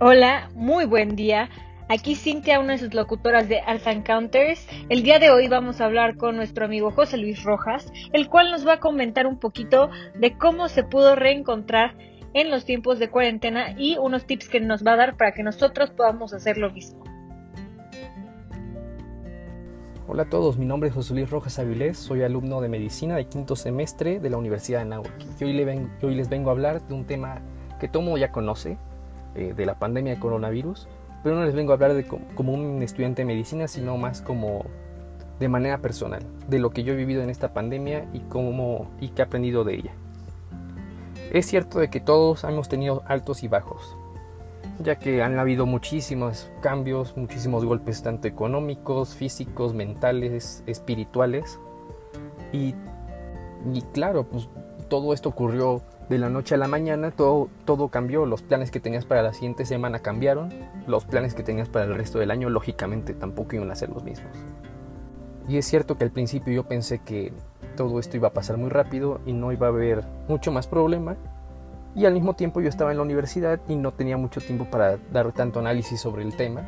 Hola, muy buen día. Aquí Cintia, una de sus locutoras de Art Encounters. El día de hoy vamos a hablar con nuestro amigo José Luis Rojas, el cual nos va a comentar un poquito de cómo se pudo reencontrar en los tiempos de cuarentena y unos tips que nos va a dar para que nosotros podamos hacer lo mismo. Hola a todos, mi nombre es José Luis Rojas Avilés, soy alumno de medicina de quinto semestre de la Universidad de Nahuatl. Y hoy, les vengo a hablar de un tema que todo mundo ya conoce, eh, de la pandemia de coronavirus, pero no les vengo a hablar de como un estudiante de medicina, sino más como de manera personal, de lo que yo he vivido en esta pandemia y cómo y qué he aprendido de ella. Es cierto de que todos hemos tenido altos y bajos, ya que han habido muchísimos cambios, muchísimos golpes tanto económicos, físicos, mentales, espirituales. Y, y claro, pues todo esto ocurrió de la noche a la mañana, todo, todo cambió, los planes que tenías para la siguiente semana cambiaron, los planes que tenías para el resto del año lógicamente tampoco iban a ser los mismos. Y es cierto que al principio yo pensé que todo esto iba a pasar muy rápido y no iba a haber mucho más problema, y al mismo tiempo yo estaba en la universidad y no tenía mucho tiempo para dar tanto análisis sobre el tema.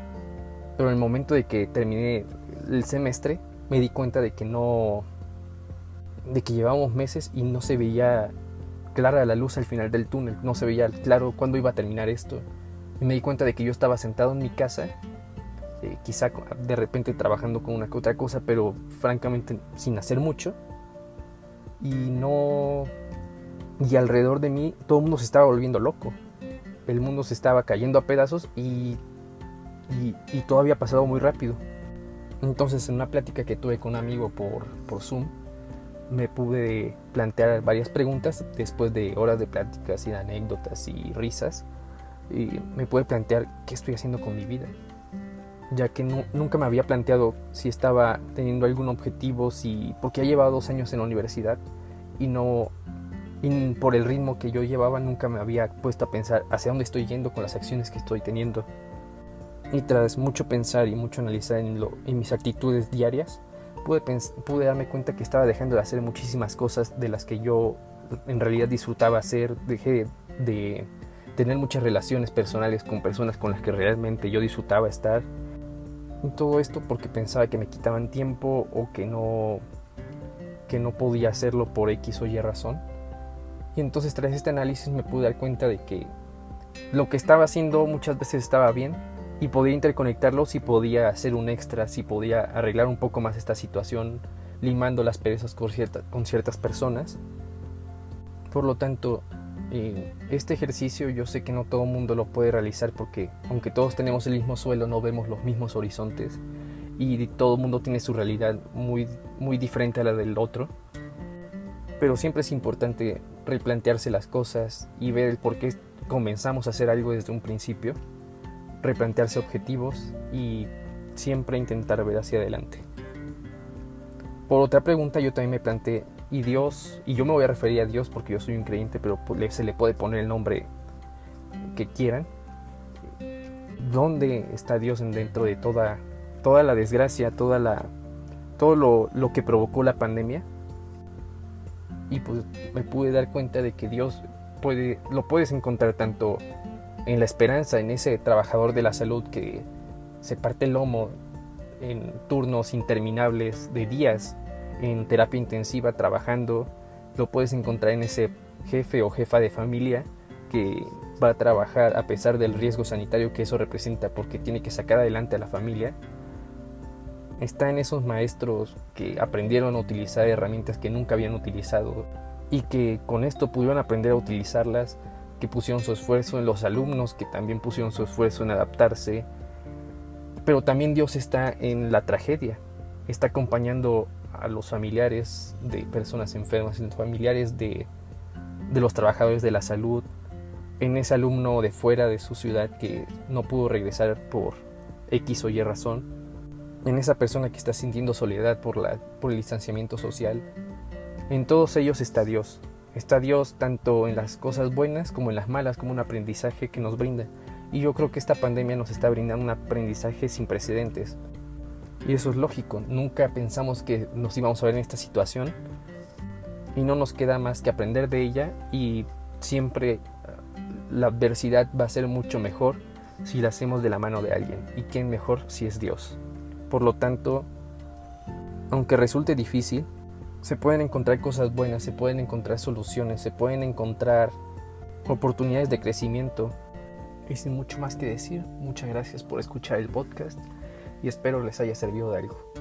Pero en el momento de que terminé el semestre me di cuenta de que no... de que llevábamos meses y no se veía clara la luz al final del túnel, no se veía claro cuándo iba a terminar esto. Y me di cuenta de que yo estaba sentado en mi casa, eh, quizá de repente trabajando con una otra cosa, pero francamente sin hacer mucho. Y no, y alrededor de mí todo el mundo se estaba volviendo loco. El mundo se estaba cayendo a pedazos y, y, todo había pasado muy rápido. Entonces en una plática que tuve con un amigo por, por Zoom, me pude plantear varias preguntas después de horas de pláticas y de anécdotas y risas. Y me pude plantear qué estoy haciendo con mi vida. Ya que nunca me había planteado si estaba teniendo algún objetivo, si, porque ya llevado dos años en la universidad y no por el ritmo que yo llevaba nunca me había puesto a pensar hacia dónde estoy yendo con las acciones que estoy teniendo. Y tras mucho pensar y mucho analizar en, lo, en mis actitudes diarias, pude, pude darme cuenta que estaba dejando de hacer muchísimas cosas de las que yo en realidad disfrutaba hacer. Dejé de tener muchas relaciones personales con personas con las que realmente yo disfrutaba estar. Y todo esto porque pensaba que me quitaban tiempo o que no, que no podía hacerlo por X o Y razón. Y entonces tras este análisis me pude dar cuenta de que lo que estaba haciendo muchas veces estaba bien y podía interconectarlo si podía hacer un extra, si podía arreglar un poco más esta situación, limando las perezas con, ciertas personas. Por lo tanto, eh, este ejercicio yo sé que no todo el mundo lo puede realizar porque aunque todos tenemos el mismo suelo no vemos los mismos horizontes y todo el mundo tiene su realidad muy, muy diferente a la del otro. Pero siempre es importante replantearse las cosas y ver por qué comenzamos a hacer algo desde un principio, replantearse objetivos y siempre intentar ver hacia adelante. Por otra pregunta yo también me planteé, ¿y Dios? Y yo me voy a referir a Dios porque yo soy un creyente, pero se le puede poner el nombre que quieran. ¿Dónde está Dios dentro de toda, toda la desgracia, toda la, todo lo, lo que provocó la pandemia? y pues me pude dar cuenta de que Dios puede, lo puedes encontrar tanto en la esperanza, en ese trabajador de la salud que se parte el lomo en turnos interminables de días en terapia intensiva trabajando, lo puedes encontrar en ese jefe o jefa de familia que va a trabajar a pesar del riesgo sanitario que eso representa porque tiene que sacar adelante a la familia. Está en esos maestros que aprendieron a utilizar herramientas que nunca habían utilizado y que con esto pudieron aprender a utilizarlas, que pusieron su esfuerzo en los alumnos, que también pusieron su esfuerzo en adaptarse. Pero también Dios está en la tragedia, está acompañando a los familiares de personas enfermas, en los familiares de, de los trabajadores de la salud, en ese alumno de fuera de su ciudad que no pudo regresar por X o Y razón en esa persona que está sintiendo soledad por, la, por el distanciamiento social. En todos ellos está Dios. Está Dios tanto en las cosas buenas como en las malas, como un aprendizaje que nos brinda. Y yo creo que esta pandemia nos está brindando un aprendizaje sin precedentes. Y eso es lógico. Nunca pensamos que nos íbamos a ver en esta situación. Y no nos queda más que aprender de ella. Y siempre uh, la adversidad va a ser mucho mejor si la hacemos de la mano de alguien, y quién mejor si es Dios. Por lo tanto, aunque resulte difícil, se pueden encontrar cosas buenas, se pueden encontrar soluciones, se pueden encontrar oportunidades de crecimiento. Y sin mucho más que decir, muchas gracias por escuchar el podcast y espero les haya servido de algo.